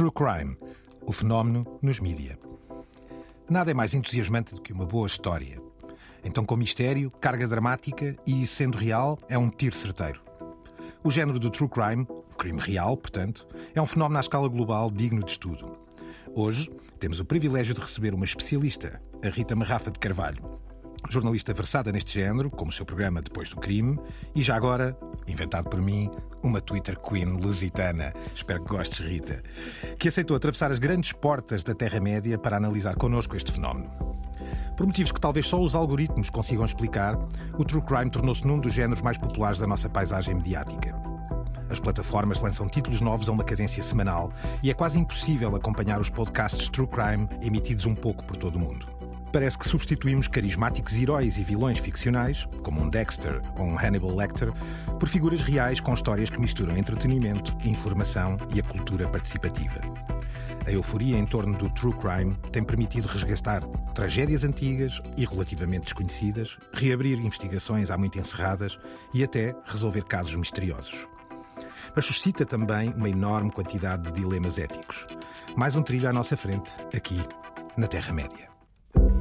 True Crime, o fenómeno nos mídia. Nada é mais entusiasmante do que uma boa história. Então, com mistério, carga dramática e, sendo real, é um tiro certeiro. O género do true crime, o crime real, portanto, é um fenómeno à escala global digno de estudo. Hoje, temos o privilégio de receber uma especialista, a Rita Marrafa de Carvalho, jornalista versada neste género, como o seu programa Depois do Crime, e já agora, inventado por mim, uma Twitter Queen lusitana. Espero que gostes, Rita. Que aceitou atravessar as grandes portas da Terra-média para analisar connosco este fenómeno. Por motivos que talvez só os algoritmos consigam explicar, o true crime tornou-se num dos géneros mais populares da nossa paisagem mediática. As plataformas lançam títulos novos a uma cadência semanal e é quase impossível acompanhar os podcasts True Crime emitidos um pouco por todo o mundo. Parece que substituímos carismáticos heróis e vilões ficcionais, como um Dexter ou um Hannibal Lecter, por figuras reais com histórias que misturam entretenimento, informação e a cultura participativa. A euforia em torno do true crime tem permitido resgatar tragédias antigas e relativamente desconhecidas, reabrir investigações há muito encerradas e até resolver casos misteriosos. Mas suscita também uma enorme quantidade de dilemas éticos. Mais um trilho à nossa frente, aqui, na Terra-média.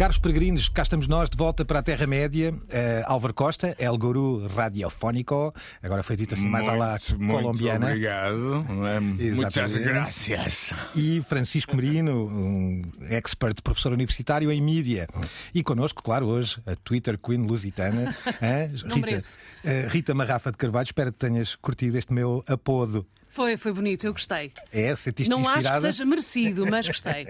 Caros peregrinos, cá estamos nós de volta para a Terra-média. Uh, Álvaro Costa, El Guru Radiofónico, agora foi dito assim mais à la colombiana. Muito obrigado. Muitas graças. E Francisco Merino, um expert professor universitário em mídia. E connosco, claro, hoje, a Twitter Queen Lusitana, Rita, uh, Rita Marrafa de Carvalho. Espero que tenhas curtido este meu apodo. Foi, foi bonito, eu gostei. É, sentiste Não inspirada? acho que seja merecido, mas gostei.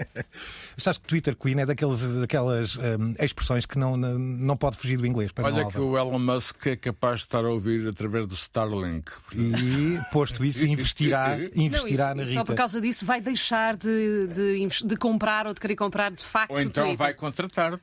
Achaste que Twitter Queen é daqueles, daquelas um, expressões que não, não, pode fugir do inglês. Para Olha que o Elon Musk é capaz de estar a ouvir através do Starlink. E, posto isso, investirá, investirá não, na isso, Rita. Só por causa disso vai deixar de, de, de comprar ou de querer comprar de facto Ou então Twitter. vai contratar-te.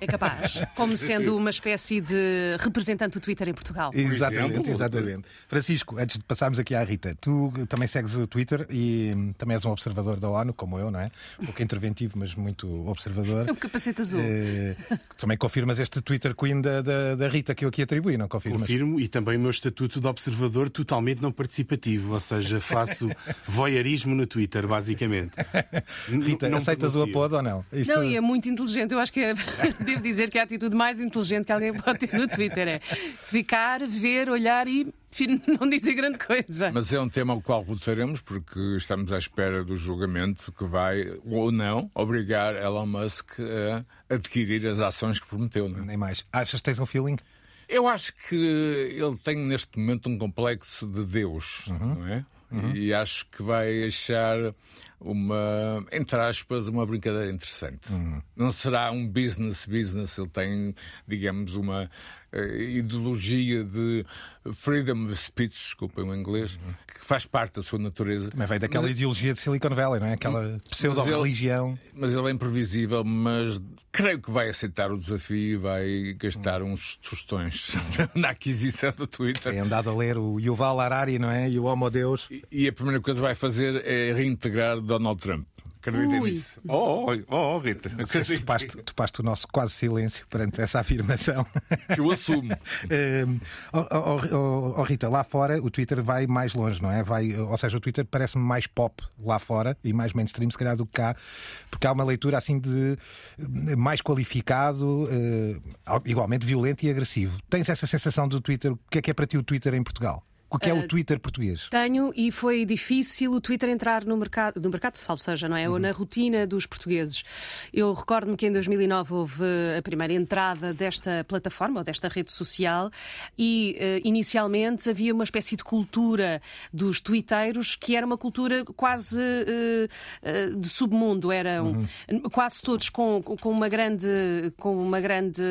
É capaz. Como sendo uma espécie de representante do Twitter em Portugal. Exatamente, exatamente. Francisco, antes de passarmos aqui à Rita, tu também segues o Twitter e hum, também és um observador da ONU, como eu, não é? Um pouco interventivo, mas muito observador. É um capacete azul. Eh, também confirmas este Twitter Queen da, da, da Rita que eu aqui atribuí, não confirmas? Confirmo e também o meu estatuto de observador totalmente não participativo, ou seja, faço voyeurismo no Twitter, basicamente. Rita, não aceitas o apodo ou não? Isto- Não, e é muito inteligente. Eu acho que é, devo dizer que é a atitude mais inteligente que alguém pode ter no Twitter é ficar, ver, olhar e não dizer grande coisa. Mas é um tema ao qual votaremos, porque estamos à espera do julgamento que vai, ou não, obrigar Elon Musk a adquirir as ações que prometeu. Não é? Nem mais. Achas que tens um feeling? Eu acho que ele tem neste momento um complexo de Deus, Uhum. não é? E acho que vai achar uma, entre aspas, uma brincadeira interessante. Uhum. Não será um business business, ele tem, digamos, uma ideologia de freedom of speech, desculpem o inglês, Uhum. que faz parte da sua natureza. Mas veio daquela Mas- ideologia de Silicon Valley, não é? Aquela pseudo-religião. Mas ele é imprevisível, mas creio que vai aceitar o desafio e vai gastar uns tostões na aquisição do Twitter. Tem andado a ler o Yuval Harari, não é? E o Homo Deus. E- E a primeira coisa que vai fazer é reintegrar Donald Trump. Acreditem nisso. Oh, oh, oh, Rita. acreditem Topaste, topaste o nosso quase silêncio perante essa afirmação. Que eu assumo. Hum, oh, oh, oh, oh, Rita, lá fora o Twitter vai mais longe, não é? Vai, ou seja, o Twitter parece-me mais pop lá fora e mais mainstream, se calhar, do que cá, porque há uma leitura assim de mais qualificado, eh, igualmente violento e agressivo. Tens essa sensação do Twitter? O que é que é para ti o Twitter em Portugal? O que é o Twitter português? Tenho e foi difícil o Twitter entrar no mercado, no mercado, salvo seja, não é? Ou na rotina dos portugueses. Eu recordo-me que em 2009 houve a primeira entrada desta plataforma, ou desta rede social, e eh, inicialmente havia uma espécie de cultura dos twitteiros que era uma cultura quase eh, eh, de submundo. Eram quase todos com, com, uma grande, com uma grande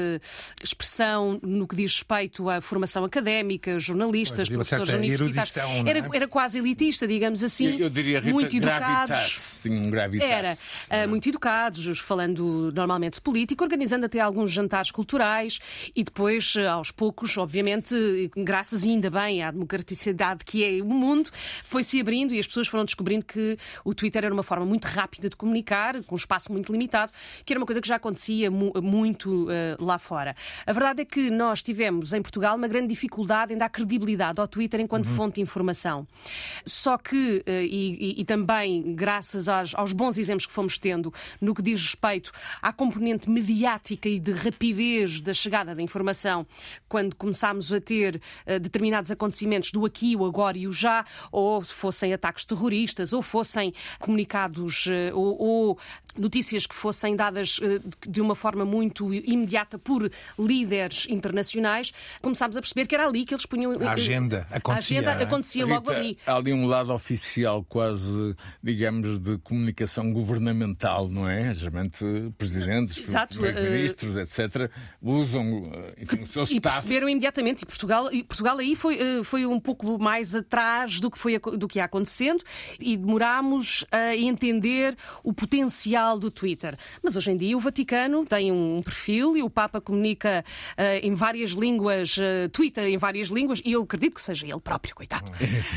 expressão no que diz respeito à formação académica, jornalistas, certa professores Universitários. erudição, não é? Era, era quase elitista, digamos assim. Eu, eu diria Rita, muito educados. Tinha um gravitas. Era ah, muito educados, falando normalmente de política, organizando até alguns jantares culturais e depois, ah, aos poucos, obviamente, graças ainda bem à democraticidade que é o mundo, foi-se abrindo e as pessoas foram descobrindo que o Twitter era uma forma muito rápida de comunicar, com um espaço muito limitado, que era uma coisa que já acontecia mu muito ah, lá fora. A verdade é que nós tivemos em Portugal uma grande dificuldade em dar credibilidade ao Twitter enquanto fonte de informação. Só que, eh, e, e- e também graças aos, aos bons exemplos que fomos tendo no que diz respeito à componente mediática e de rapidez da chegada da informação, quando começámos a ter eh, determinados acontecimentos do aqui, o agora e o já, ou fossem ataques terroristas, ou fossem comunicados, eh, ou, ou notícias que fossem dadas de uma forma muito imediata por líderes internacionais, começámos a perceber que era ali que eles punham. A agenda acontecia, A agenda é? acontecia logo Rita, ali. Há ali um lado oficial, quase, digamos, de comunicação governamental, não é? Geralmente presidentes, Exato, primeiros-ministros, etc., usam eh, enfim, o seu E staff. perceberam imediatamente. E Portugal, e Portugal aí foi, eh, foi um pouco mais atrás do que, foi, do que ia acontecendo e demorámos a entender o potencial do Twitter. Mas hoje em dia o Vaticano tem um perfil e o Papa comunica eh, em várias línguas, uh, Twitter em várias línguas, e eu acredito que seja ele próprio, coitado.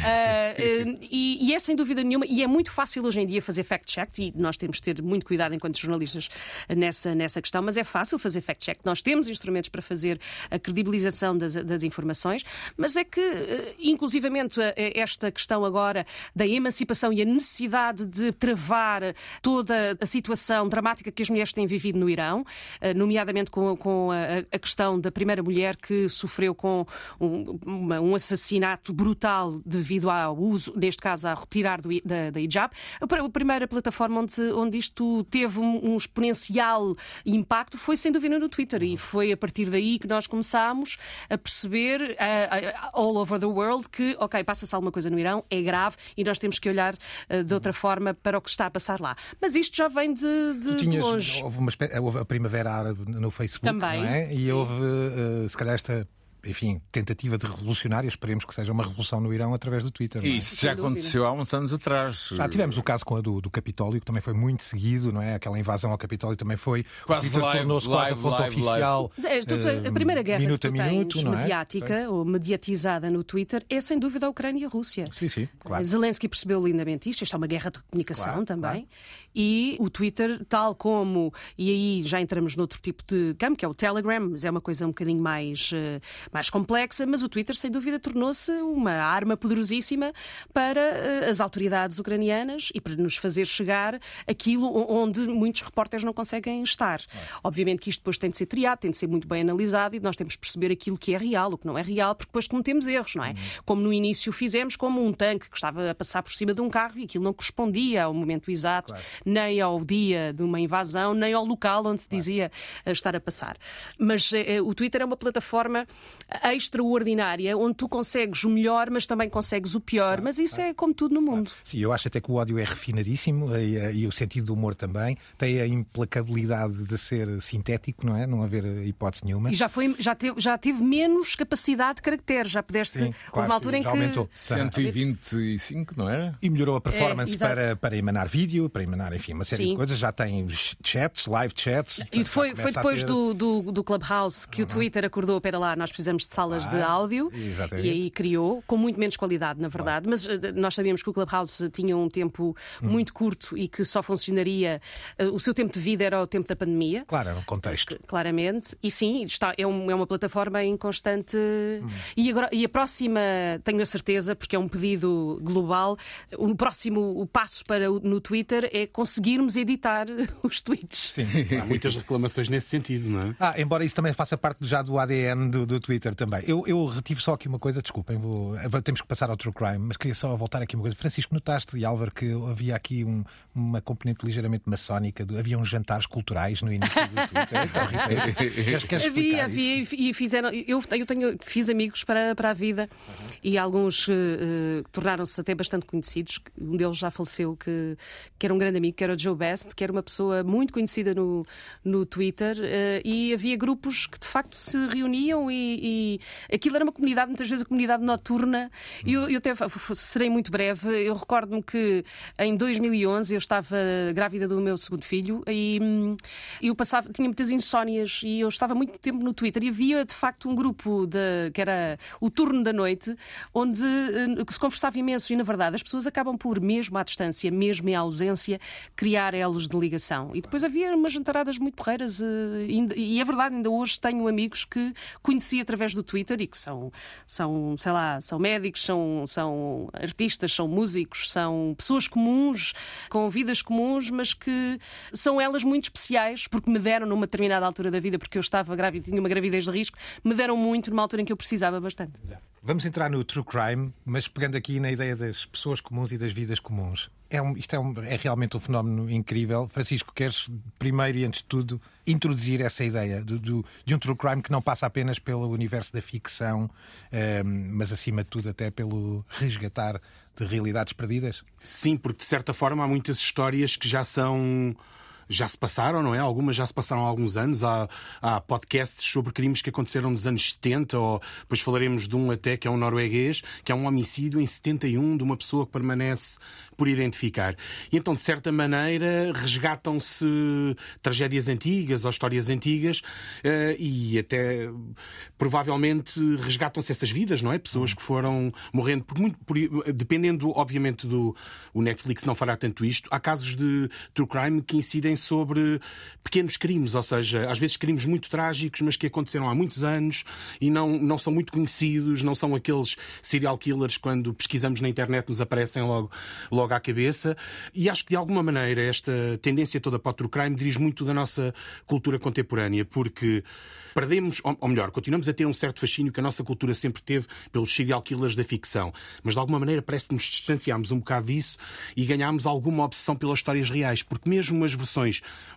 Eh, e, e é sem dúvida nenhuma, e é muito fácil hoje em dia fazer fact-check, e nós temos de ter muito cuidado enquanto jornalistas nessa, nessa questão, mas é fácil fazer fact-check. Nós temos instrumentos para fazer a credibilização das, das informações, mas é que, eh, inclusivamente, esta questão agora da emancipação e a necessidade de travar toda a situação dramática que as mulheres têm vivido no Irão, nomeadamente com, com a, a questão da primeira mulher que sofreu com um, uma- um assassinato brutal devido ao uso, neste caso, a retirar do, da, da hijab. A, pr- a primeira plataforma onde, onde isto teve um, um exponencial impacto foi, sem dúvida, no Twitter. E foi a partir daí que nós começámos a perceber, ah, ah, all over the world, que, ok, passa-se alguma coisa no Irão, é grave e nós temos que olhar ah, de outra forma para o que está a passar lá. Mas isto já vem de, de- Tu de tinhas, longe. houve, uma houve a Primavera Árabe no Facebook, Também, não é? E sim. houve, eh, se calhar, esta enfim, tentativa de revolucionária. Esperemos que seja uma revolução no Irão através do Twitter. não é? Isso já Sem dúvida. aconteceu há uns anos atrás. Já tivemos o caso com a do, do Capitólio, que também foi muito seguido, não é? Aquela invasão ao Capitólio também foi. Quase o Twitter live, tornou-se quase a live, fonte live, oficial. É, tu- tu- eh, a primeira guerra minuto que a minuto, tens não é? mediática ou mediatizada no Twitter é sem dúvida a Ucrânia e a Rússia. Sim, sim, claro. Zelensky percebeu lindamente isto, isto é uma guerra de comunicação Claro, também. claro. E o Twitter, tal como, e aí já entramos noutro tipo de campo, que é o Telegram, mas é uma coisa um bocadinho mais, eh, mais complexa, mas o Twitter, sem dúvida, tornou-se uma arma poderosíssima para eh, as autoridades ucranianas e para nos fazer chegar aquilo onde muitos repórteres não conseguem estar. Obviamente que isto depois tem de ser triado, tem de ser muito bem analisado e nós temos de perceber aquilo que é real, o que não é real, porque depois cometemos erros, não é? Como no início fizemos, como um tanque que estava a passar por cima de um carro e aquilo não correspondia ao momento exato, nem ao dia de uma invasão, nem ao local onde se dizia eh, estar a passar. Mas eh, o Twitter é uma plataforma extraordinária onde tu consegues o melhor, mas também consegues o pior. Mas isso é como tudo no mundo. Sim, eu acho até que o ódio é refinadíssimo e, eh, e o sentido do humor também. Tem a implacabilidade de ser sintético, não é? Não haver hipótese nenhuma. E já, foi, já, teve, já teve menos capacidade de caracteres. Já pudeste. Sim, claro, uma altura sim, em já que. aumentou. 125, não era? E melhorou a performance É, para, para emanar vídeo, para emanar, enfim, uma série Sim. de coisas. Já tem chats, live chats. E portanto, foi, foi depois ter- do, do, do Clubhouse que o Twitter acordou, pera lá, nós precisamos de salas de Claro, áudio exatamente. e aí criou, com muito menos qualidade, na verdade. Mas eh, nós sabíamos que o Clubhouse tinha um tempo Hum. muito curto e que só funcionaria. eh, o seu tempo de vida era o tempo da pandemia. Claro, era um contexto. Claramente, e sim, está, é, um- é uma plataforma em constante. Hum. E, agora, e a próxima, tenho a certeza, porque é um pedido global, o próximo o passo para o- no Twitter é conseguirmos editar os tweets. Sim. Há muitas reclamações nesse sentido, não é? Ah, embora isso também faça parte já do ADN do, do Twitter também. Eu, eu retive só aqui uma coisa, desculpem, vou, temos que passar ao True Crime, mas queria só voltar aqui uma coisa. Francisco, notaste, e Álvaro, que havia aqui um- uma componente ligeiramente maçónica, do- havia uns jantares culturais no início do Twitter. Então, Rita, queres, queres Havia, havia isso? e fizeram. Eu, eu tenho, fiz amigos para, para a vida e alguns eh, eh, tornaram-se até bastante conhecidos. Um deles já faleceu, que, que era um grande amigo, que era o Joe Best, que era uma pessoa muito conhecida no, no Twitter. eh, e havia grupos que de facto se reuniam e, e aquilo era uma comunidade, muitas vezes a comunidade noturna. E eu, eu até serei muito breve. Eu recordo-me que em 2011 eu estava grávida do meu segundo filho e hum, eu passava, tinha muitas insónias e eu estava muito tempo no Twitter e havia de facto um grupo de, que era o turno da noite, onde uh, se conversava imenso e na verdade as pessoas acabam por, mesmo à distância, mesmo em ausência, criar elos de ligação. E depois havia umas jantaradas muito porreiras uh, e é verdade, ainda hoje tenho amigos que conheci através do Twitter e que são, são sei lá, são médicos, são, são artistas, são músicos, são pessoas comuns, com vidas comuns, mas que são elas muito especiais porque me deram numa determinada altura da vida, porque eu estava grávida, tinha uma gravidez de risco, me deram muito numa altura em que eu precisava bastante. Vamos entrar no true crime, mas pegando aqui na ideia das pessoas comuns e das vidas comuns. É um, isto é, um, é, realmente um fenómeno incrível. Francisco, queres primeiro e antes de tudo introduzir essa ideia do, do, de um true crime que não passa apenas pelo universo da ficção, um, ehm, mas acima de tudo até pelo resgatar de realidades perdidas? Sim, porque de certa forma há muitas histórias que já são já se passaram, não é? Algumas já se passaram há alguns anos. Há, há podcasts sobre crimes que aconteceram nos anos 70, ou depois falaremos de um até que é um norueguês, que é um homicídio em 71 de uma pessoa que permanece por identificar. E então, de certa maneira, resgatam-se tragédias antigas ou histórias antigas eh, e até provavelmente resgatam-se essas vidas, não é? Pessoas que foram morrendo por muito, por, dependendo, obviamente, do o Netflix não fará tanto isto. Há casos de true crime que incidem sobre pequenos crimes, ou seja, às vezes crimes muito trágicos, mas que aconteceram há muitos anos e não, não são muito conhecidos, não são aqueles serial killers quando pesquisamos na internet nos aparecem logo, logo à cabeça. E acho que de alguma maneira esta tendência toda para o true crime dirige muito da nossa cultura contemporânea, porque perdemos, ou melhor, continuamos a ter um certo fascínio que a nossa cultura sempre teve pelos serial killers da ficção. Mas de alguma maneira parece que nos distanciámos um bocado disso e ganhámos alguma obsessão pelas histórias reais, porque mesmo as versões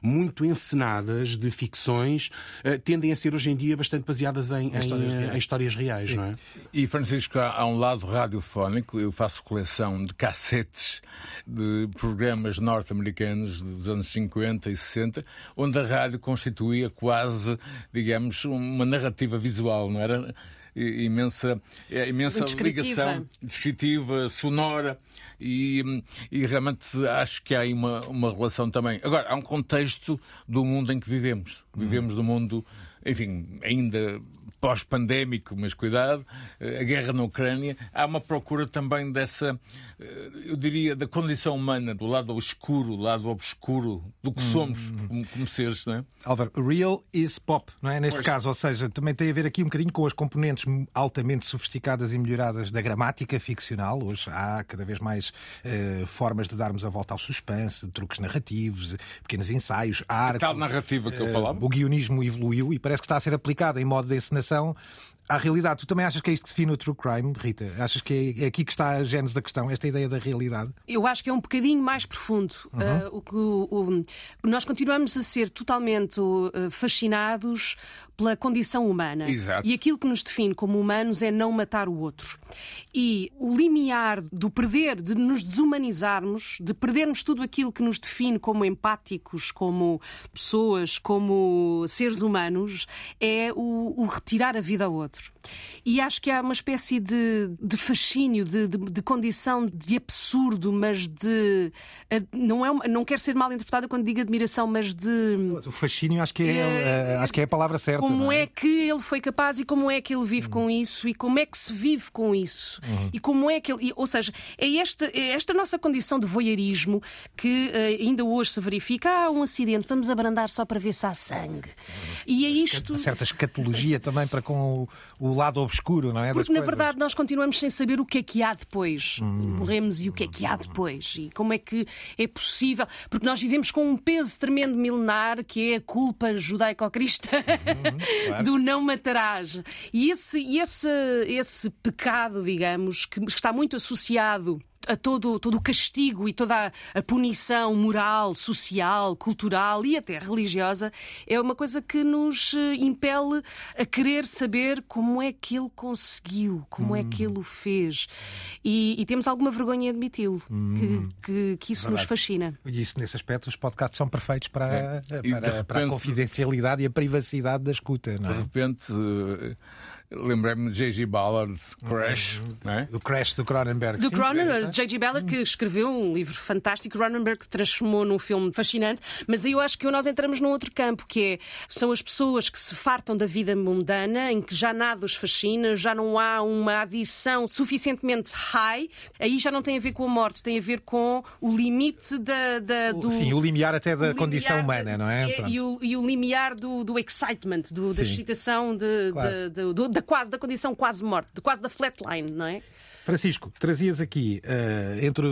muito encenadas de ficções uh, tendem a ser hoje em dia bastante baseadas em, em, histórias, reais. Em histórias reais não é? E Francisco, há um lado radiofónico, eu faço coleção de cassetes de programas norte-americanos dos anos 50 e 60, onde a rádio constituía quase, digamos, uma narrativa visual, não era? Imensa, é, imensa ligação descritiva, sonora e, e, realmente acho que há aí uma, uma relação também. Agora, há um contexto do mundo em que vivemos. Vivemos uhum. num mundo, enfim, ainda pós-pandémico, mas cuidado, eh, a guerra na Ucrânia, há uma procura também dessa, eh, eu diria, da condição humana, do lado obscuro, do lado obscuro do que somos hum. como, como, seres, não é? Álvaro, real is pop, não é? Neste pois. caso, ou seja, também tem a ver aqui um bocadinho com as componentes altamente sofisticadas e melhoradas da gramática ficcional. Hoje há cada vez mais uh, formas de darmos a volta ao suspense, truques narrativos, pequenos ensaios, arte. A tal narrativa que uh, eu falava. O guionismo evoluiu e parece que está a ser aplicado em modo de encenação à realidade. Tu também achas que é isto que define o true crime, Rita? Achas que é, é aqui que está a gênese da questão, esta ideia da realidade? Eu acho que é um bocadinho mais profundo. Uhum. Uh, o que o, o, nós continuamos a ser totalmente uh, fascinados pela condição humana. Exato. E aquilo que nos define como humanos é não matar o outro. E o limiar do perder, de nos desumanizarmos, de perdermos tudo aquilo que nos define como empáticos, como pessoas, como seres humanos, é o, o retirar a vida ao outro. E acho que há uma espécie de, de fascínio, de, de, de, condição de absurdo, mas de. Não, é, não quero ser mal interpretada quando digo admiração, mas de. O fascínio acho que é, é, é acho que é a palavra certa. Como é? é? que ele foi capaz e como é que ele vive uhum. com isso e como é que se vive com isso. Uhum. E como é que ele. Ou seja, é esta, é esta nossa condição de voyeurismo que uh, ainda hoje se verifica. Há um acidente, vamos abrandar só para ver se há sangue. Uhum. E é isto. Uma certa escatologia também para com o, o lado obscuro, não é? Porque, na verdade, nós continuamos sem saber o que é que há depois. Hum. Morremos e o que é que há depois. E como é que é possível. Porque nós vivemos com um peso tremendo milenar que é a culpa judaico-cristã hum, claro. do não matarás. E esse, esse, esse pecado, digamos, que está muito associado a todo, todo o castigo e toda a, a, punição moral, social, cultural e até religiosa é uma coisa que nos eh, impele a querer saber como é que ele conseguiu, como hum. é que ele o fez. E, e temos alguma vergonha em admiti-lo, hum. que, que, que, isso Verdade. nos fascina. E isso, nesse aspecto, os podcasts são perfeitos para, é. para, repente, para, a confidencialidade e a privacidade da escuta. Não é? De repente lembrei-me de J.G. Ballard, Crash, não é? Do Crash do Cronenberg. Do Cronenberg, J.G. Ballard, que escreveu um livro fantástico, Cronenberg que transformou num filme fascinante, mas aí eu acho que nós entramos num outro campo, que é, são as pessoas que se fartam da vida mundana, em que já nada os fascina, já não há uma adição suficientemente high, aí já não tem a ver com a morte, tem a ver com o limite da, da- do... Sim, o limiar até da condição humana, não é? E, Pronto. o, e o limiar do, do excitement, do- da excitação, de, Claro. de- do- da quase da condição quase morte, de quase da flatline, não é? Francisco, trazias aqui, eh, entre,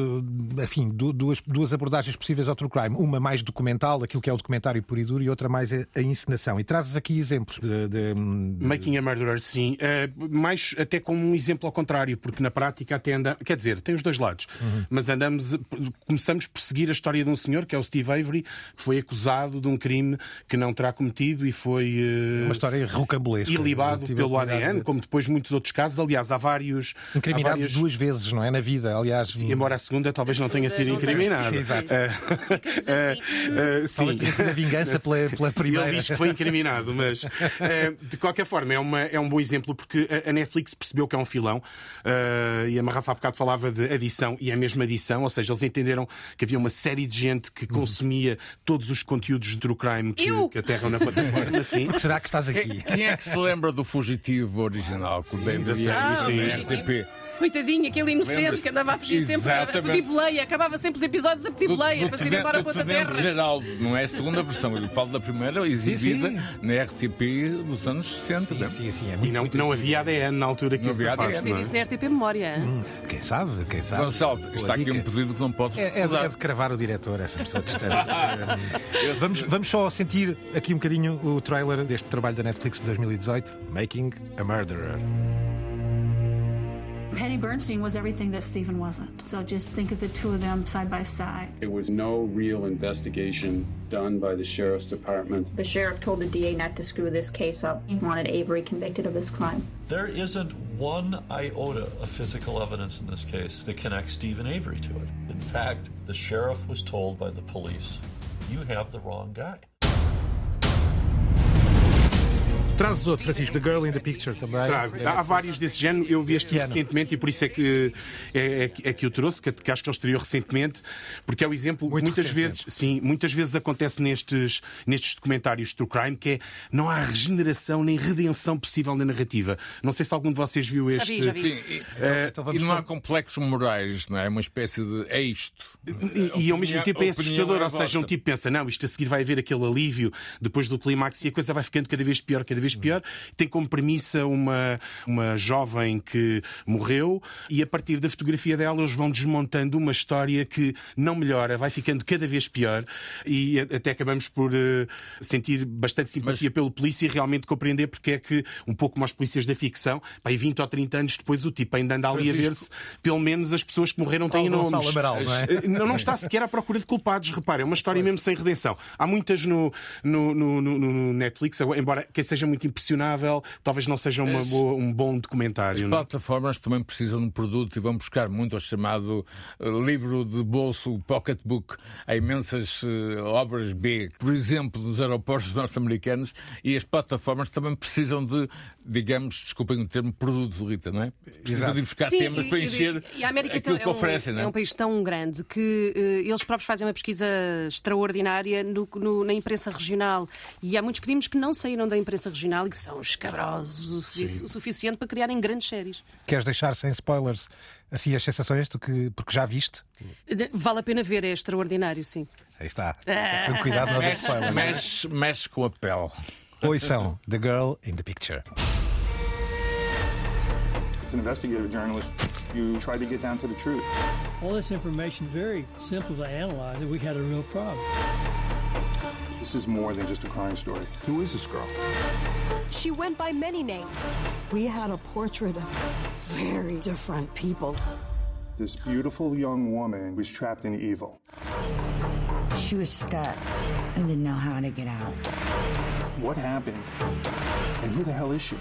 enfim, du- duas, duas abordagens possíveis ao true crime. Uma mais documental, aquilo que é o documentário puro e duro, e outra mais a, a encenação. E trazes aqui exemplos de... de- de- Making a Murderer, sim. Eh, mais até como um exemplo ao contrário, porque na prática até anda. Quer dizer, tem os dois lados. Mas andamos. Começamos por seguir a história de um senhor, que é o Steve Avery, que foi acusado de um crime que não terá cometido e foi. eh, Uma história rocambolesca. ilibado pelo ADN, de- como depois muitos outros casos. Aliás, há vários. Incriminado várias- duas vezes, não é? Na vida, aliás. Sim, embora a segunda talvez não tenha sido incriminada. Exato. Ficamos eh, assim. eh, sim. Talvez tenha sido a vingança pela, pela primeira. Ele diz que foi incriminado, mas eh, de qualquer forma é, uma, é um bom exemplo porque a- a Netflix percebeu que é um filão e a Marrafa há bocado falava de adição e é a mesma adição, ou seja, eles entenderam que havia uma série de gente que consumia todos os conteúdos de true crime que, Eu? que aterram na plataforma. Assim. Porque será que estás Quem, aqui? quem é que se lembra do fugitivo original com o David Yates sim. RTP? Coitadinho, aquele inocente que andava a fugir sempre a pedir boleia, acabava sempre os episódios a pedir boleia para se ir embora para outra terra. Geraldo, não é a segunda versão, eu falo da primeira, exibida sim. na RTP dos anos 60. Sim, né? sim, sim. É E muito, não, muito não antigo. havia ADN na altura que Não isso havia ADN. não é? isso na RTP Memória. hein? Hum, Quem sabe? Quem sabe? Gonçalo, está aqui um pedido que não podes É, é, é de cravar o diretor, essa pessoa distante. Eh, vamos, vamos só sentir aqui um bocadinho o trailer deste trabalho da Netflix de 2018, Making a Murderer. Penny Bernstein was everything that Stephen wasn't. So just think of the two of them side by side. There was no real investigation done by the sheriff's department. The sheriff told the DA not to screw this case up. He wanted Avery convicted of this crime. There isn't one iota of physical evidence in this case that connects Stephen Avery to it. In fact, the sheriff was told by the police, you have the wrong guy. Trazes outro, Francisco, The Girl in the Picture também. Trago. Há vários desse género. Eu vi este recentemente e por isso é que, é, é que- é que eu trouxe, que, que acho que ele estreou recentemente, porque é o exemplo Muito muitas vezes, sim, muitas vezes acontece nestes, nestes documentários true crime que é não há regeneração nem redenção possível na narrativa. Não sei se algum de vocês viu Já este. vi, já vi. Sim, e, Então e vamos não há complexos morais, não é? É uma espécie de. É isto. E, e ao mesmo tempo é assustador, é ou seja, um tipo pensa, não, isto a seguir vai haver aquele alívio depois do clímax e a coisa vai ficando cada vez pior, cada vez pior. Tem como premissa uma, uma jovem que morreu e a partir da fotografia dela eles vão desmontando uma história que não melhora, vai ficando cada vez pior e a- até acabamos por eh, sentir bastante simpatia Mas- pelo polícia e realmente compreender porque é que, um pouco como polícias da ficção, e 20 ou 30 anos depois o tipo ainda anda ali a ver se pelo menos as pessoas que morreram têm Paulo nomes. Amaral, não é? Eh, Não, não está sequer à procura de culpados, repare, é uma história mesmo sem redenção. Há muitas no, no, no- no- no Netflix, embora quem seja muito impressionável, talvez não seja uma As- boa- um bom documentário. As não é? plataformas também precisam de um produto e vão buscar muito o chamado eh, livro de bolso, pocketbook. Há imensas eh, obras B, por exemplo, dos aeroportos norte-americanos e as plataformas também precisam de, digamos, desculpem o termo, produto, Rita, não é? Precisam Exato. de ir buscar Sim, temas e- para encher e a América aquilo que oferecem, é, um, não é? é um país tão grande que eh, eles próprios fazem uma pesquisa extraordinária no- no- na imprensa regional e há muitos crimes que não saíram da imprensa regional e que são escabrosos o, sufici- o suficiente para criarem grandes séries. Queres deixar sem spoilers assim as sensações do que. porque já viste? Vale a pena ver, é extraordinário, sim. Aí está. Tenho cuidado de não haver spoilers. mexe, mexe com a pele. Ouçam The Girl in the Picture. As an investigative journalist, you try to get down to the truth. All this information very simple to analyze, and we had a real problem. This is more than just a crime story. Who is this girl? She went by many names. We had a portrait of very different people. This beautiful young woman was trapped in evil. She was stuck and didn't know how to get out. What happened? And who the hell is she?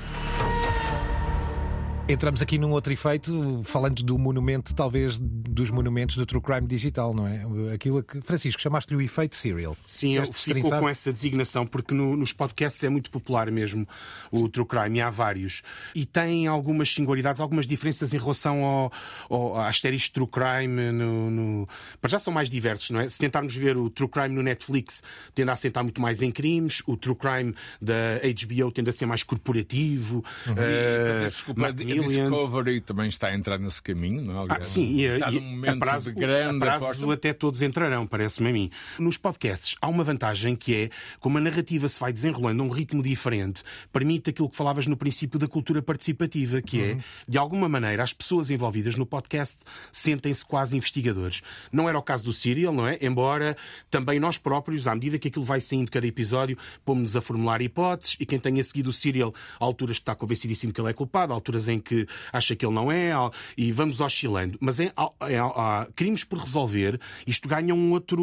Entramos aqui num outro efeito, falando do monumento, talvez dos monumentos do True Crime Digital, não é? Aquilo que, Francisco, chamaste-lhe o efeito serial. Sim, eu ficou com essa designação, porque no, nos podcasts é muito popular mesmo o True Crime, e há vários. E tem algumas singularidades, algumas diferenças em relação ao, ao, às séries True Crime. No, no... Para já são mais diversos, não é? Se tentarmos ver o True Crime no Netflix, tende a assentar muito mais em crimes, o True Crime da HBO tende a ser mais corporativo. Uhum. Uh, desculpa, Discovery também está a entrar nesse caminho, não é? Ah, sim, e, está e, num momento a prazo, de grande a prazo até todos entrarão, parece-me a mim. Nos podcasts há uma vantagem que é, como a narrativa se vai desenrolando a um ritmo diferente, permite aquilo que falavas no princípio da cultura participativa, que é, de alguma maneira, as pessoas envolvidas no podcast sentem-se quase investigadores. Não era o caso do Serial, não é? Embora também nós próprios, à medida que aquilo vai saindo cada episódio, pomos-nos a formular hipóteses e quem tenha seguido o Serial, há alturas que está convencidíssimo que ele é culpado, há alturas em que acha que ele não é, e vamos oscilando. Mas em, em, há crimes por resolver, isto ganha um outro,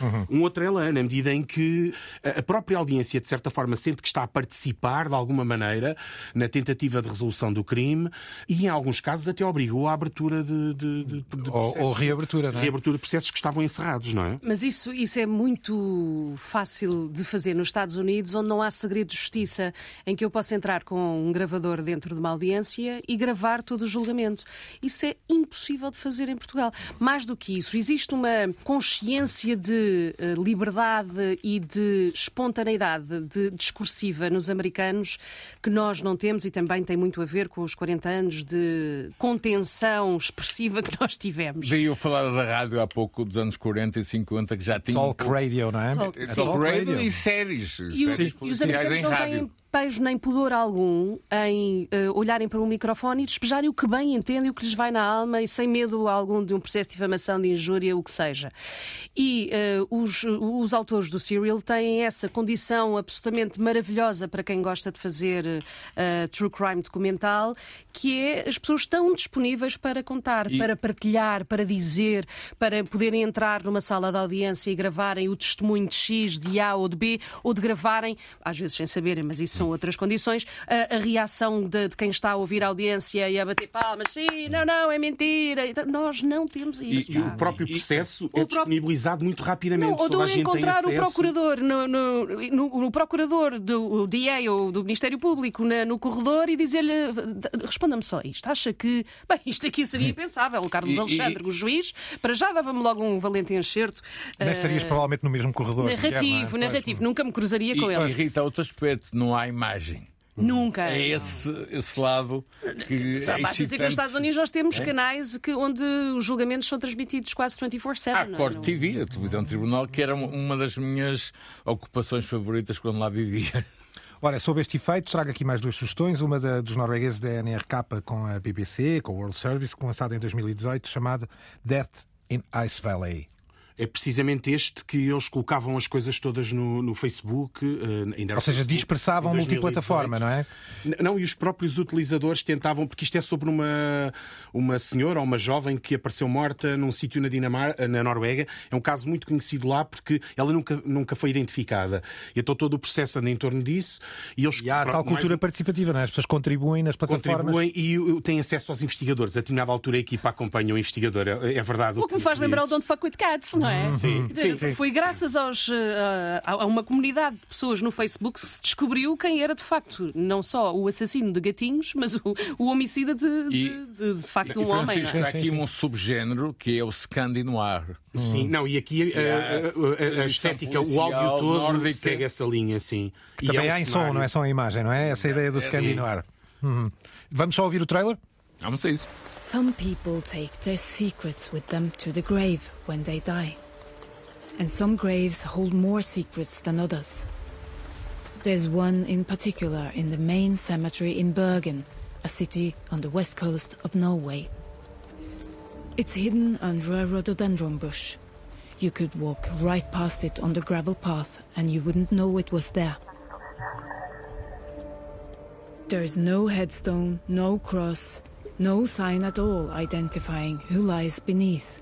uhum. um outro elan, na medida em que a própria audiência, de certa forma, sente que está a participar de alguma maneira na tentativa de resolução do crime e, em alguns casos, até obrigou à abertura de. de, de, de ou, ou, reabertura, de é? reabertura de processos que estavam encerrados, não é? Mas isso, isso é muito fácil de fazer nos Estados Unidos, onde não há segredo de justiça, em que eu posso entrar com um gravador dentro de uma audiência e gravar todo o julgamento. Isso é impossível de fazer em Portugal. Mais do que isso, existe uma consciência de uh, liberdade e de espontaneidade de, discursiva nos americanos que nós não temos e também tem muito a ver com os 40 anos de contenção expressiva que nós tivemos. Daí eu falar da rádio há pouco, dos anos 40 e 50, que já tinha. Talk radio, não é? Talk, Talk radio, radio e séries. E, séries e os americanos não rádio. têm pejo nem pudor algum em uh, olharem para um microfone e despejarem o que bem entendem, o que lhes vai na alma e sem medo algum de um processo de difamação, de injúria, o que seja. E uh, os, os autores do Serial têm essa condição absolutamente maravilhosa para quem gosta de fazer uh, true crime documental, que é as pessoas estão disponíveis para contar, e... para partilhar, para dizer, para poderem entrar numa sala de audiência e gravarem o testemunho de X, de A ou de B, ou de gravarem, às vezes sem saberem, mas isso são outras condições, a, a reação de, de, quem está a ouvir a audiência e a bater palmas, sim, não, não, é mentira. Então, nós não temos isso. E, e o próprio processo e, é disponibilizado muito rapidamente. Não, ou de encontrar o procurador no, no, no, no, procurador do DA ou do Ministério Público na, no corredor e dizer-lhe, responda-me só isto. Acha que, bem, isto aqui seria impensável. O Carlos e, Alexandre, o juiz, para já dava-me logo um valente enxerto. Estarias uh, provavelmente no mesmo corredor. Narrativo, quer, é? narrativo. Nunca me cruzaria com ele. Irrita outro aspecto, não há imagem. Nunca. É esse, esse lado que. Só é basta dizer que nos Estados Unidos nós temos é? canais que, onde os julgamentos são transmitidos quase 24-7. Ah, Court não... TV, a televisão tribunal, que era uma das minhas ocupações favoritas quando lá vivia. Ora, sobre este efeito, trago aqui mais duas sugestões. Uma da, dos noruegueses da NRK com a BBC, com o World Service, lançada em 2018, chamada Death in Ice Valley é precisamente este que eles colocavam as coisas todas no, no Facebook. Uh, ainda Ou seja, dispersavam multiplataforma, não é? Não, e os próprios utilizadores tentavam, porque isto é sobre uma, uma senhora ou uma jovem que apareceu morta num sítio na Dinamarca, na Noruega. É um caso muito conhecido lá porque ela nunca, nunca foi identificada. E então todo o processo anda em torno disso. E, eles, e há pronto, tal cultura mais... participativa, não é? As pessoas contribuem nas plataformas. Contribuem e têm acesso aos investigadores. A determinada altura a equipa acompanha o investigador. É, é verdade. O que, me faz lembrar o Don't Fuck With Cats, não é? É? Sim, sim, sim. Foi graças aos, uh, a uma comunidade de pessoas no Facebook que se descobriu quem era de facto não só o assassino de gatinhos, mas o, o homicida de, e, de, de, de, facto um homem. Há aqui um subgénero que é o Scandinoir. Sim, não, e aqui a, a, a, a estética, o áudio todo nórdica. segue essa linha, sim. E também é há em som, não é só em imagem, não é? Essa é ideia do é, Scandinoir. Uhum. Vamos só ouvir o trailer? A isso. Some people take their secrets with them to the grave when they die. and some graves hold more secrets than others. There's one in particular in the main cemetery in Bergen, a city on the west coast of Norway. It's hidden under a rhododendron bush. You could walk right past it on the gravel path and you wouldn't know it was there. There's no headstone, no cross, no sign at all identifying who lies beneath.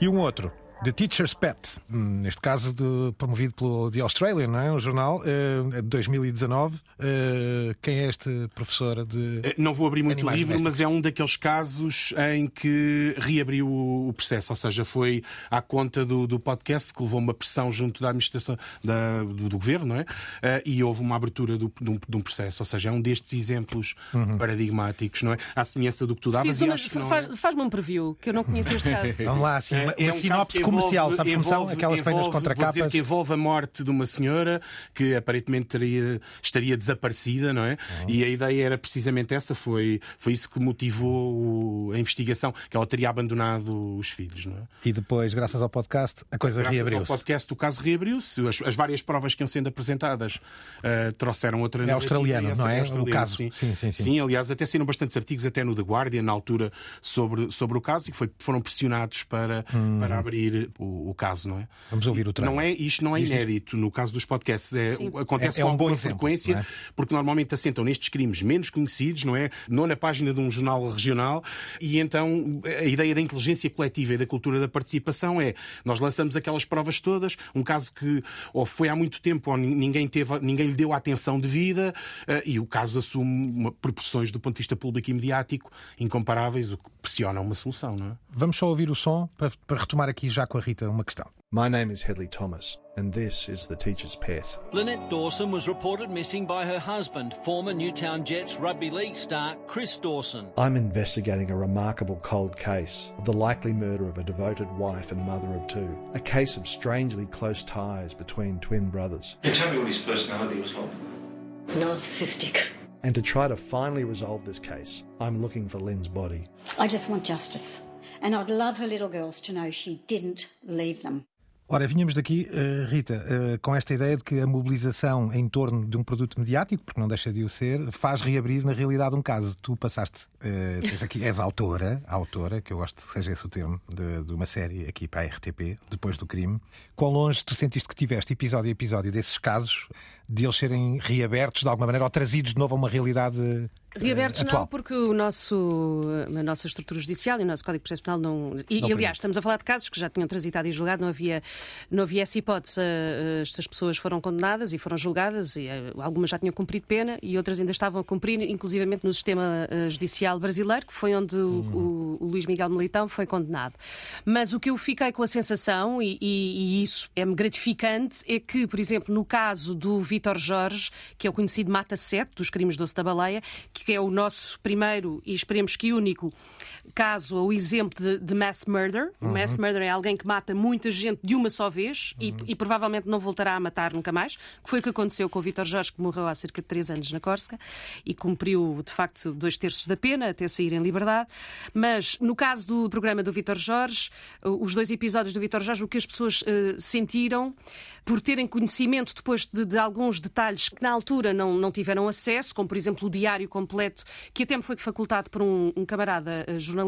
E um outro The Teacher's Pet, neste caso de, promovido pelo The Australian, não é? um jornal, uh, de 2019. Uh, quem é este professor de. Eh, não vou abrir muito o livro, mas é um daqueles casos em que reabriu o processo, ou seja, foi à conta do, do podcast que levou uma pressão junto da administração da, do, do, governo, não é? Uh, e houve uma abertura do, de, um, de, um, processo, ou seja, é um destes exemplos uhum. paradigmáticos, não é? À semelhança do que tu davas. Sim, faz, é... Faz-me um preview, que eu não conheço este caso. Vamos lá, sim, uma, uma é um sinopse comercial, sabes como são? Aquelas peinas contra capas. dizer que envolve a morte de uma senhora que aparentemente teria, estaria desaparecida, não é? Uhum. E a ideia era precisamente essa, foi, foi isso que motivou a investigação, que ela teria abandonado os filhos, não é? E depois, graças ao podcast, a coisa reabriu-se. Graças ao podcast, o caso reabriu-se. As, as, várias provas que iam sendo apresentadas uh, trouxeram outra É australiano, não é? é o caso. Sim. Sim, sim, sim. sim, aliás, até saíram bastantes artigos, até no The Guardian, na altura, sobre, sobre o caso, e foi, foram pressionados para, hum. para abrir o, o, caso, não é? Vamos ouvir o trailer. Não é, isto não é inédito no caso dos podcasts. É, acontece é, é um com alguma frequência, é? porque normalmente assentam nestes crimes menos conhecidos, não é? Não na página de um jornal regional, e então a ideia da inteligência coletiva e da cultura da participação é nós lançamos aquelas provas todas, um caso que ou foi há muito tempo ou ninguém, teve, ninguém lhe deu a atenção devida, uh, e o caso assume uma, proporções do ponto de vista público e mediático incomparáveis, o que pressiona uma solução, não é? Vamos só ouvir o som para, para retomar aqui já com a Rita uma questão. My name is Hedley Thomas, and this is The Teacher's Pet. Lynette Dawson was reported missing by her husband, former Newtown Jets rugby league star Chris Dawson. I'm investigating a remarkable cold case of the likely murder of a devoted wife and mother of two. A case of strangely close ties between twin brothers. Can tell me what his personality was like? Narcissistic. And to try to finally resolve this case, I'm looking for Lynn's body. I just want justice. And I'd love her little girls to know she didn't leave them. Ora, vinhamos daqui, uh, Rita, uh, com esta ideia de que a mobilização em torno de um produto mediático, porque não deixa de o ser, faz reabrir na realidade um caso. Tu passaste, uh, aqui, és autora, autora, que eu gosto que seja esse o termo, de, de, uma série aqui para a RTP, depois do crime. Quão longe tu sentiste que tiveste episódio a episódio desses casos, de eles serem reabertos de alguma maneira ou trazidos de novo a uma realidade Reabertos atual. não, porque o nosso, a nossa estrutura judicial e o nosso Código Processo Penal não. E, não aliás, estamos a falar de casos que já tinham transitado e julgado, não havia, não havia essa hipótese. Eh, estas pessoas foram condenadas e foram julgadas, e eh, algumas já tinham cumprido pena e outras ainda estavam a cumprir, inclusivamente no sistema eh, judicial brasileiro, que foi onde hum. o, o, Luís Miguel Militão foi condenado. Mas o que eu fiquei com a sensação, e, e, e isso é-me gratificante, é que, por exemplo, no caso do Vítor Jorge, que é o conhecido Mata 7 dos crimes doce da baleia, que é o nosso primeiro e esperemos que único caso ou exemplo de, de mass murder. Uhum. Mass murder é alguém que mata muita gente de uma só vez uhum. e, e, provavelmente não voltará a matar nunca mais, que foi o que aconteceu com o Vítor Jorge, que morreu há cerca de três anos na Córcega e cumpriu, de facto, dois terços da pena até sair em liberdade. Mas no caso do programa do Vítor Jorge, os dois episódios do Vítor Jorge, o que as pessoas uh, sentiram por terem conhecimento depois de, de, alguns detalhes que na altura não, não tiveram acesso, como por exemplo o diário completo, que até me foi facultado por um, um camarada uh, jornalista,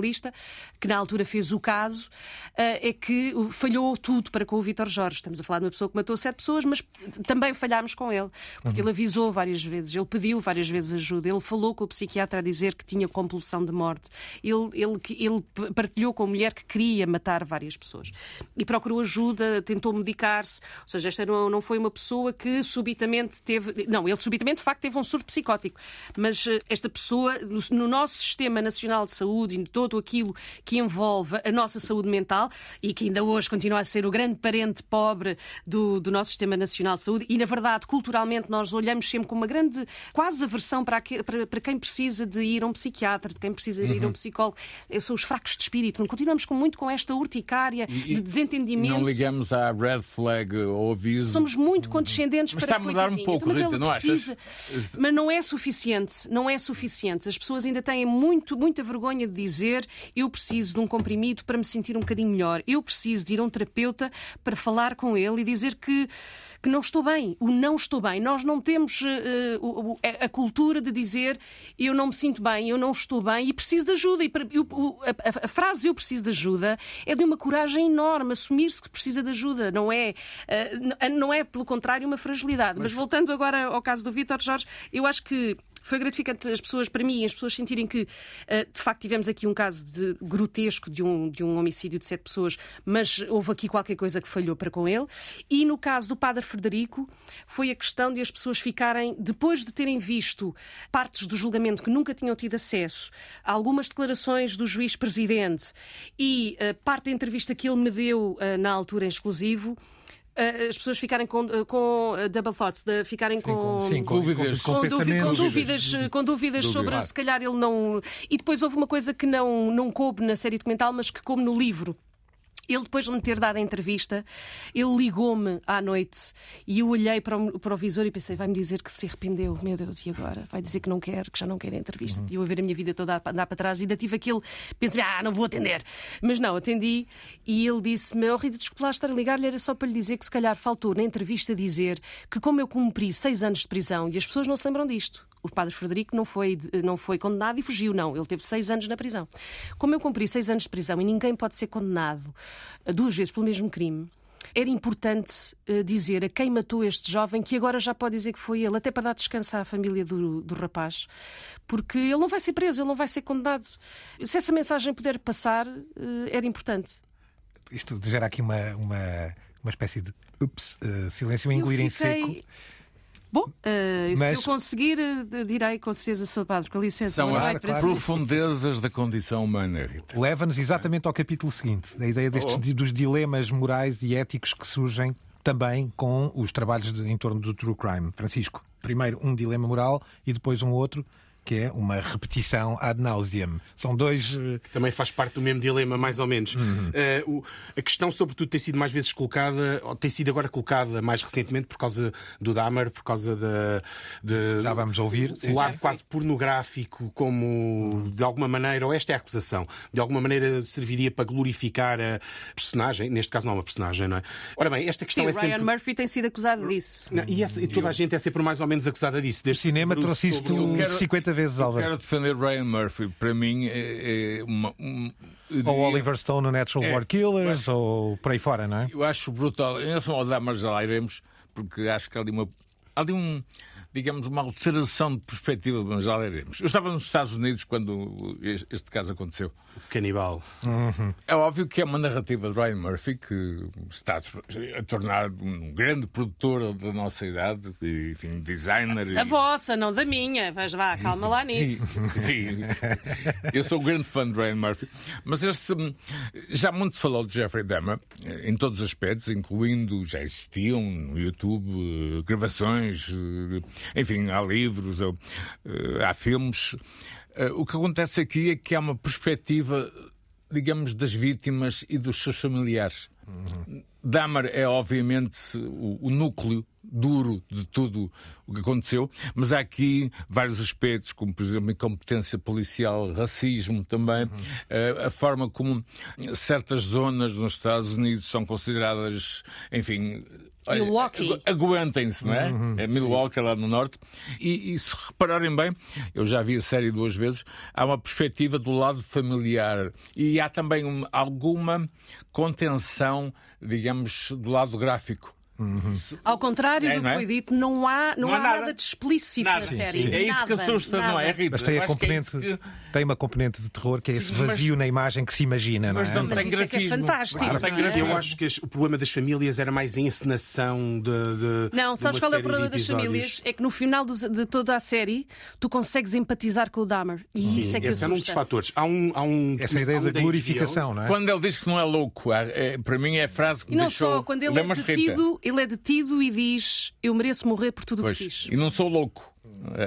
que na altura fez o caso, uh, é que falhou tudo para com o Vítor Jorge. Estamos a falar de uma pessoa que matou sete pessoas, mas também falhámos com ele, porque uhum. ele avisou várias vezes, ele pediu várias vezes ajuda, ele falou com o psiquiatra a dizer que tinha compulsão de morte, ele, ele, ele partilhou com a mulher que queria matar várias pessoas e procurou ajuda, tentou medicar-se, ou seja, esta não, não foi uma pessoa que subitamente teve. Não, ele subitamente, de facto, teve um surto psicótico. Mas eh, esta pessoa, no, no nosso Sistema Nacional de Saúde e todo aquilo que envolve a nossa saúde mental e que ainda hoje continua a ser o grande parente pobre do, do nosso Sistema Nacional de Saúde, e na verdade, culturalmente, nós olhamos sempre com uma grande, quase aversão para, para, para quem precisa de ir a um psiquiatra, de quem precisa de ir a um uhum. psicólogo. São os fracos de espírito. Continuamos com, muito com esta urticária e, de desentendimento. Não ligamos à red flag ou aviso. Somos muito condescendentes mas para está a mudar um pouco, mas Rita, não precisa, achas? Mas não é suficiente, não é suficiente. As pessoas ainda têm muito, muita vergonha de dizer eu preciso de um comprimido para me sentir um bocadinho melhor. Eu preciso de ir a um terapeuta para falar com ele e dizer que que não estou bem, o não estou bem. Nós não temos uh, a cultura de dizer eu não me sinto bem, eu não estou bem e preciso de ajuda. E a, a, frase eu preciso de ajuda é de uma coragem enorme, assumir-se que precisa de ajuda, não é, uh, não é pelo contrário uma fragilidade. Mas... Mas voltando agora ao caso do Vítor Jorge, eu acho que foi gratificante as pessoas, para mim, as pessoas sentirem que, uh, de facto, tivemos aqui um caso de grotesco de um, de um homicídio de sete pessoas, mas houve aqui qualquer coisa que falhou para com ele. E no caso do Padre Frederico, foi a questão de as pessoas ficarem, depois de terem visto partes do julgamento que nunca tinham tido acesso, algumas declarações do juiz presidente e uh, parte da entrevista que ele me deu uh, na altura em exclusivo, as pessoas ficarem com, com double thoughts, de ficarem com, sim, com, dúvidas, com, com, com dúvidas, com dúvidas sobre se calhar ele não. E depois houve uma coisa que não, não coube na série documental, mas que coube no livro. Ele, depois de me ter dado a entrevista, ele ligou-me à noite e eu olhei para o, para o visor e pensei: vai-me dizer que se arrependeu, meu Deus, e agora? Vai dizer que não quer, que já não quer a entrevista. Uhum. E eu a ver a minha vida toda a andar para trás e ainda tive aquele. Pensei: ah, não vou atender. Mas não, atendi e ele disse-me: oh, Rita, desculpa lá estar a ligar-lhe, era só para lhe dizer que se calhar faltou na entrevista dizer que, como eu cumpri seis anos de prisão e as pessoas não se lembram disto o padre Frederico não foi, não foi condenado e fugiu, não. Ele teve seis anos na prisão. Como eu cumpri seis anos de prisão e ninguém pode ser condenado eh, duas vezes pelo mesmo crime, era importante uh, dizer a quem matou este jovem, que agora já pode dizer que foi ele, até para dar descanso à família do, do rapaz, porque ele não vai ser preso, ele não vai ser condenado. Se essa mensagem puder passar, uh, era importante. Isto gera aqui uma, uma, uma espécie de ups, uh, silêncio a engolir fiquei... em seco. Bom, uh, Mas... se eu conseguir, uh, direi com certeza, Sr. Padre, com licença. São as claro. profundezas da condição humana, Rita. Leva-nos exatamente ao capítulo seguinte, da ideia destes, oh. dos dilemas morais e éticos que surgem também com os trabalhos de, em torno do true crime. Francisco, primeiro um dilema moral e depois um outro que é uma repetição ad nauseam. São dois. Eh, que também faz parte do mesmo dilema, mais ou menos. Uhum. Uh, o, a questão, sobretudo, tem sido mais vezes colocada, ou tem sido agora colocada mais recentemente por causa do Dahmer, por causa da. De, Já vamos ouvir. O lado quase pornográfico, como uhum. de alguma maneira, ou esta é a acusação, de alguma maneira serviria para glorificar a personagem. Neste caso, não é uma personagem, não é? Ora bem, esta questão Sim, é sempre. Ryan Murphy tem sido acusado disso. Não, e, essa, e, toda a gente é sempre mais ou menos acusada disso. O cinema trouxe isto quero... 50 vezes, Álvaro. Quero defender Ryan Murphy. Para mim é, é uma. Um, ou Oliver Stone no Natural é, Born Killers, acho, ou por aí fora, não é? Eu acho brutal. Em relação ao Damar já lá iremos, porque acho que há ali uma. Há ali um digamos, uma alteração de perspectiva, mas já leremos. Eu estava nos Estados Unidos quando este caso aconteceu. Canibal. Uhum. É óbvio que é uma narrativa de Ryan Murphy que está a tornar um grande produtor da nossa idade, enfim, designer. Da e... vossa, não da minha. Vais vá, calma lá nisso. Sim. Eu sou um grande fã de Ryan Murphy, mas este já muito se falou de Jeffrey Dahmer em todos os aspectos, incluindo já existiam no YouTube gravações enfim, há livros, há, eh, filmes. Eh, o que acontece aqui é que há uma perspectiva, digamos, das vítimas e dos seus familiares. Uhum. Dahmer é, obviamente, o, o, núcleo duro de tudo o que aconteceu, mas há aqui vários aspectos, como, por exemplo, incompetência policial, racismo também, uhum. uh, a forma como certas zonas nos Estados Unidos são consideradas, enfim, Milwaukee. Aguentem-se, não é? Uhum, é Milwaukee, sim. lá no norte. E, e, se repararem bem, eu já vi a série duas vezes, há uma perspectiva do lado familiar e há também uma, alguma contenção, digamos, do lado gráfico. Uhum. Ao contrário é, do que é? foi dito, não há, não, não há nada, nada, de explícito nada. na série. Sim, sim. É isso que assusta, nada. não é, Rita? Mas tem, a é componente, é que... tem uma componente de terror que é esse vazio mas... na imagem que se imagina, não é? Mas não tem grafismo. É fantástico. Claro, tem grafismo. Eu acho que o problema das famílias era mais a encenação de. de não, sabes qual é o problema das famílias? É que no final de toda a série tu consegues empatizar com o Dahmer. E sim, isso é que esse assusta. é um dos fatores. Há um, há um, Essa ideia da glorificação, não é? Quando ele diz que não é louco, é, para mim é a frase que e não só, quando ele é detido, ele é detido e diz eu mereço morrer por tudo o que fiz. E não sou louco.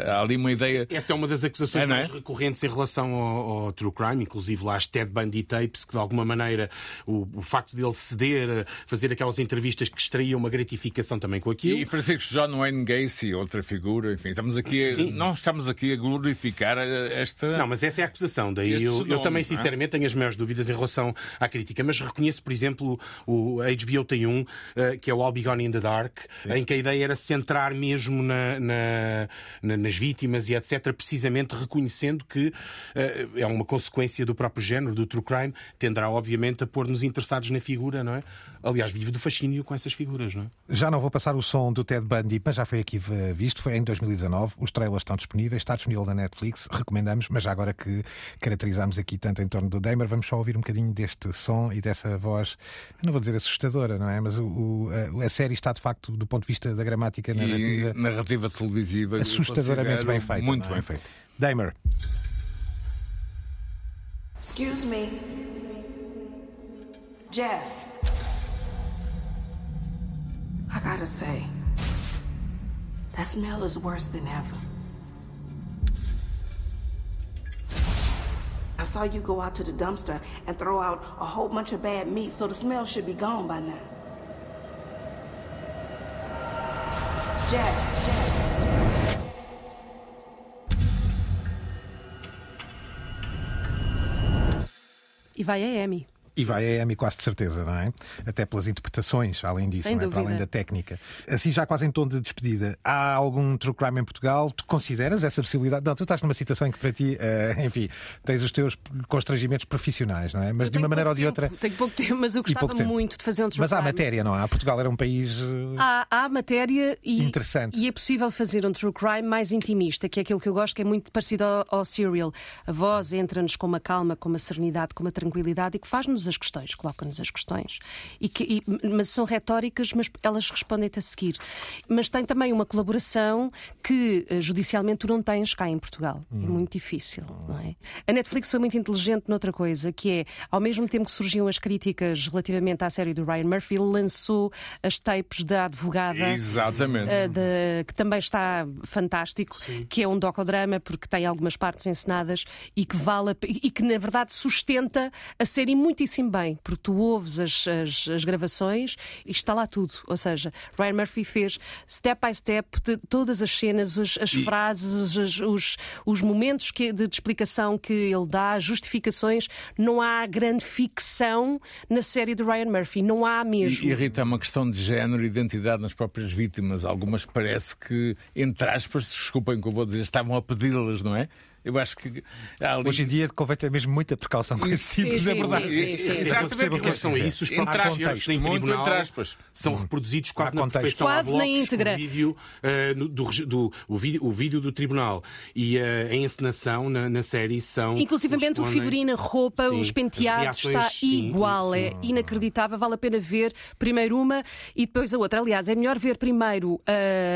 Há ali uma ideia. Essa é uma das acusações é, mais é? recorrentes em relação ao, ao, True Crime, inclusive lá as Ted Bundy tapes, que de alguma maneira o, o facto de ele ceder, fazer aquelas entrevistas que extraíam uma gratificação também com aquilo. E Francisco John Wayne Gacy, outra figura, enfim, estamos aqui a, não estamos aqui a glorificar esta. Não, mas essa é a acusação. Daí eu, eu, também, é? sinceramente, tenho as maiores dúvidas em relação à crítica, mas reconheço, por exemplo, o HBO tem um, uh, que é o All Be Gone in the Dark, Sim. em que a ideia era centrar mesmo na na, nas vítimas e etc., precisamente reconhecendo que uh, é uma consequência do próprio género, do true crime, tenderá obviamente a pôr-nos interessados na figura, não é? Aliás, vive do fascínio com essas figuras, não é? Já não vou passar o som do Ted Bundy, mas já foi aqui visto, foi em 2019, os trailers estão disponíveis, está disponível na Netflix, recomendamos, mas já agora que caracterizamos aqui tanto em torno do Damer, vamos só ouvir um bocadinho deste som e dessa voz, não vou dizer assustadora, não é? Mas o, o, a, a, série está de facto, do ponto de vista da gramática narrativa, e narrativa televisiva, assustadoramente bem feita. Muito é? bem feita. Damer. Excuse me. Jeff. Gotta say, that smell is worse than ever. I saw you go out to the dumpster and throw out a whole bunch of bad meat, so the smell should be gone by now. Jack. E vai a Amy. E vai a Emmy quase de certeza, não é? Até pelas interpretações, além disso, é? para além da técnica. Assim, já quase em tom de despedida, há algum true crime em Portugal? Tu consideras essa possibilidade? Não, tu estás numa situação em que para ti, uh, enfim, tens os teus constrangimentos profissionais, não é? Mas de uma maneira ou de outra. tempo, Tenho pouco tempo, mas eu gostava muito de fazer um true Mas há crime. matéria, não há? Portugal era um país. uh, Há, há matéria e, Interessante. e é possível fazer um true crime mais intimista, que é aquilo que eu gosto, que é muito parecido ao, ao serial. A voz entra-nos com uma calma, com uma serenidade, com uma tranquilidade e que faz-nos as questões, coloca-nos as questões. E que, e- mas são retóricas, mas elas respondem-te a seguir. Mas tem também uma colaboração que eh, judicialmente tu não tens cá em Portugal. É muito difícil, não é? A Netflix foi muito inteligente noutra coisa, que é, ao mesmo tempo que surgiam as críticas relativamente à série do Ryan Murphy, lançou as tapes da advogada. Exatamente. eh, de- que também está fantástico, que é um docodrama porque tem algumas partes encenadas e que vale a e que na verdade sustenta a série muitíssimo bem, porque tu ouves as, as- as gravações e está lá tudo. Ou seja, Ryan Murphy fez step by step todas as cenas, as, as E- frases, as- os, os momentos que- de, de explicação que ele dá, as justificações. Não há grande ficção na série de Ryan Murphy, não há mesmo. E irrita uma questão de género e identidade nas próprias vítimas. Algumas parece que, entre aspas, desculpem que eu vou dizer, estavam a pedi-las, não é? Eu acho que ali... Hoje em dia convém ter mesmo muita precaução com esse tipo Sim, de. Eu Exatamente, percebo o em que relação a quer isso, os próprios em tribunal entre aspas. são reproduzidos quase na contexto. perfeição Quase na íntegra. O vídeo, eh, no- do, do- o, vídeo, o vídeo do tribunal e eh, a encenação na, na série são. Inclusivamente o figurino, a roupa, Sim, os penteados, reações, está sim, igual. sim. É inacreditável, vale a pena ver primeiro uma e depois a outra. Aliás, é melhor ver primeiro ah,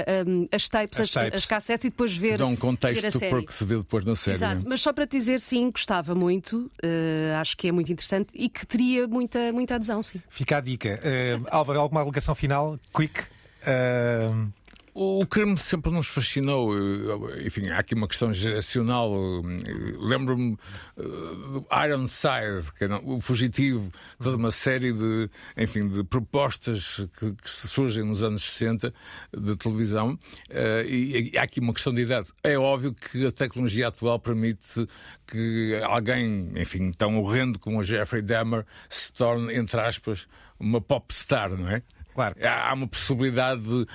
ah, as tapes, As as, tapes. as cassetes e depois ver, Dão um ver a contexto série. para que se vê depois na série. Exato, mas só para te dizer, sim, gostava muito, ah, acho que é muito interessante e que teria muita, muita adesão, sim. Fica a dica. Uh, Álvaro, alguma alegação final? Quick. Uh, O crime sempre nos fascinou. eh, Enfim, há aqui uma questão geracional. eh, Lembro-me eh, do Ironside, que era o fugitivo, toda uma série de, enfim, de propostas que, que surgem nos anos 60 de televisão. E, e há aqui uma questão de idade. É óbvio que a tecnologia atual permite que alguém, enfim, tão horrendo como o Jeffrey Dahmer se torne, entre aspas, uma pop star, não é? Claro. Há uma possibilidade de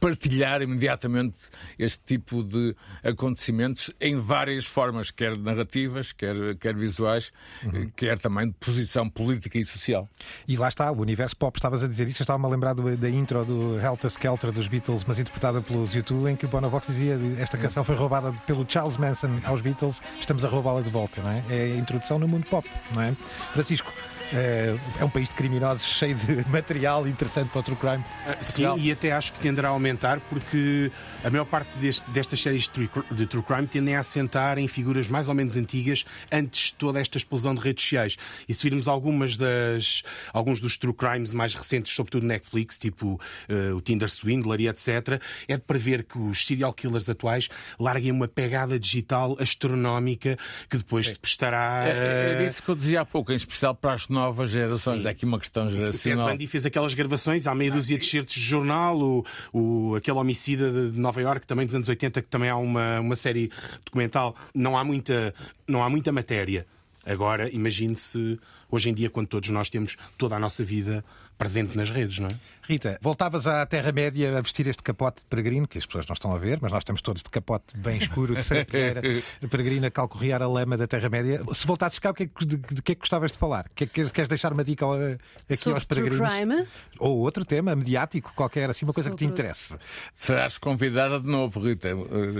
partilhar imediatamente este tipo de acontecimentos em várias formas, quer narrativas, quer, quer visuais, Uhum. quer também de posição política e social. e lá está, o universo pop. Estavas a dizer isso. Eu estava-me a lembrar do- da intro do Helter Skelter dos Beatles, mas interpretada pelos YouTube, em que o Bonovox dizia esta canção foi roubada pelo Charles Manson aos Beatles, estamos a roubá-la de volta, não é? É a introdução no mundo pop, não é? Francisco, é um país de criminosos cheio de material interessante para o true crime. Ah, Sim, e até acho que tenderá a aumentar porque a maior parte deste- destas séries de true, de true crime tendem a assentar em figuras mais ou menos antigas antes de toda esta explosão de redes sociais. E se virmos algumas das, alguns dos true crimes mais recentes, sobretudo Netflix, tipo eh, o Tinder Swindler e etc., é de prever que os serial killers atuais larguem uma pegada digital astronómica que depois se prestará. É, é eh, disso que eu dizia há pouco, em especial para as novas gerações. Sim. É aqui uma questão O Ted geracional. Bundy fez aquelas gravações há meia dúzia de certos de jornal, o, o, aquele homicida de Nova Iorque, também dos anos 80, que também há uma, uma série documental. Não há muita, não há muita matéria. Agora, imagine-se hoje em dia, quando todos nós temos toda a nossa vida presente nas redes, não é? Rita, voltavas à Terra-média a vestir este capote de peregrino, que as pessoas não estão a ver, mas nós estamos todos de capote bem escuro, de serpilheira, de peregrino a calcorrear a lama da Terra-média. Se voltasses cá, o que é que, de, de que é que gostavas de falar? Que é que queres deixar uma dica aqui Sobre aos peregrinos? True crime? Ou outro tema mediático qualquer, assim, uma coisa que te Sobre- interesse. Serás convidada de novo, Rita.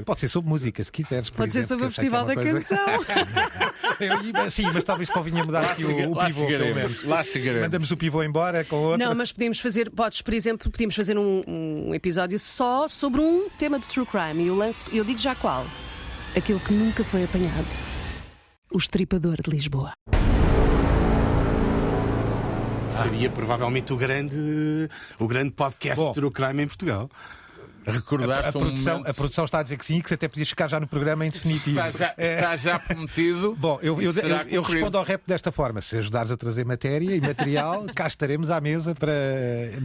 Pode ser sobre música, se quiseres. por Pode ser exemplo, sobre o é Festival da coisa- Canção. Eu sim, mas talvez convinha mudar Lá aqui chega- o, o lá pivô, pelo chegaremos, menos. lá chegaremos. Mandamos o pivô embora com outro. Não, mas podemos fazer, podes, por exemplo, podíamos fazer um, um episódio só sobre um tema de true crime. E eu, lanço, eu digo já qual. Aquilo que nunca foi apanhado. O estripador de Lisboa. Seria provavelmente o grande, o grande podcast Bom. de True Crime em Portugal. Recordaste A, um produção, momento- a produção está a dizer que sim, que você até podias ficar já no programa em definitivo. Está já, É. está já prometido. Bom, eu, eu, eu- eu respondo ao rap desta forma: se ajudares a trazer matéria e material, cá estaremos à mesa para.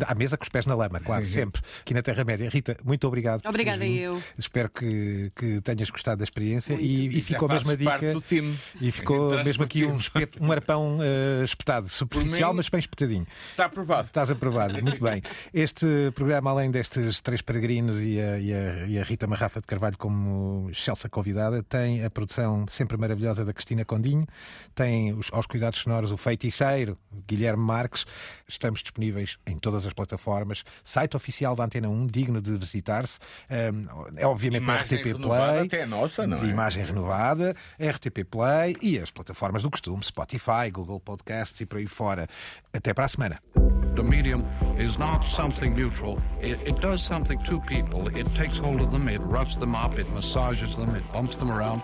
à mesa com os pés na lama, claro, sempre, aqui na Terra-média. Rita, muito obrigado. por Obrigada, eu. Espero que, que tenhas gostado da experiência e, e ficou mesmo a parte dica. do time. E ficou Entraste mesmo aqui um, espeto, um arpão eh, espetado, superficial, mim- mas bem espetadinho. Está aprovado. Estás aprovado, muito bem. Este programa, além destes três peregrinos e a, e a- e a Rita Marrafa de Carvalho como excelsa convidada, tem a produção sempre maravilhosa da Cristina Condinho, tem os, aos cuidados sonoros o feiticeiro Guilherme Marques. Estamos disponíveis em todas as plataformas. Site oficial da Antena 1, digno de visitar-se. Um, é obviamente na Imagem RTP Play. até a nossa, não de é? imagem renovada, RTP Play e as plataformas do costume, Spotify, Google Podcasts e por aí fora. Até para a semana. The medium is not something neutral. It, it does something to people. It takes hold of them, it rubs them up, it massages them, it bumps them around.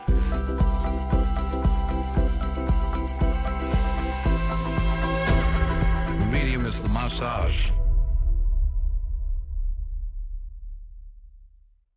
The medium is the massage.